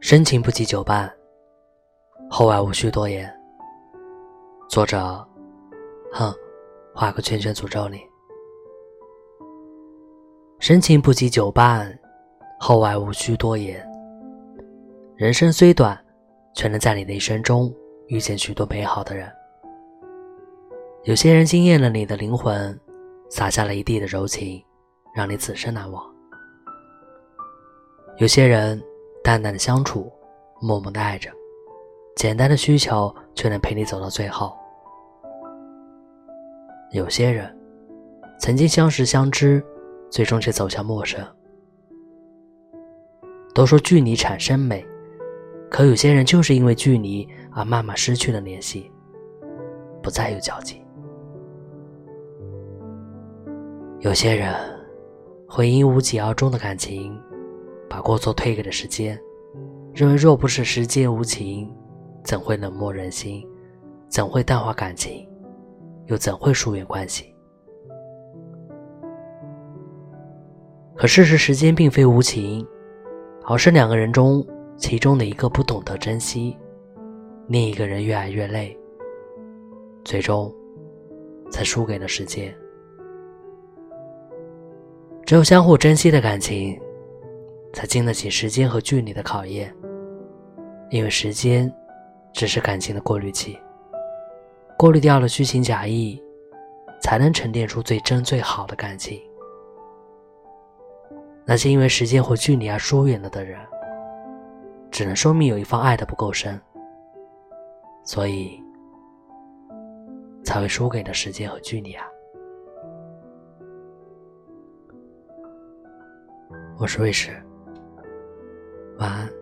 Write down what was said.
深情不及久伴，后爱无需多言。作者，哼，画个圈圈诅咒你。深情不及久伴，后爱无需多言。人生虽短，却能在你的一生中遇见许多美好的人。有些人惊艳了你的灵魂，洒下了一地的柔情，让你此生难忘。有些人。淡淡的相处，默默的爱着，简单的需求却能陪你走到最后。有些人曾经相识相知，最终却走向陌生。都说距离产生美，可有些人就是因为距离而慢慢失去了联系，不再有交集。有些人会因无疾而终的感情。把过错推给了时间，认为若不是时间无情，怎会冷漠人心？怎会淡化感情？又怎会疏远关系？可事实，时间并非无情，而是两个人中其中的一个不懂得珍惜，另一个人越爱越累，最终才输给了时间。只有相互珍惜的感情。才经得起时间和距离的考验，因为时间只是感情的过滤器，过滤掉了虚情假意，才能沉淀出最真最好的感情。那些因为时间或距离而疏远了的人，只能说明有一方爱的不够深，所以才会输给了时间和距离啊。我是卫士。晚安。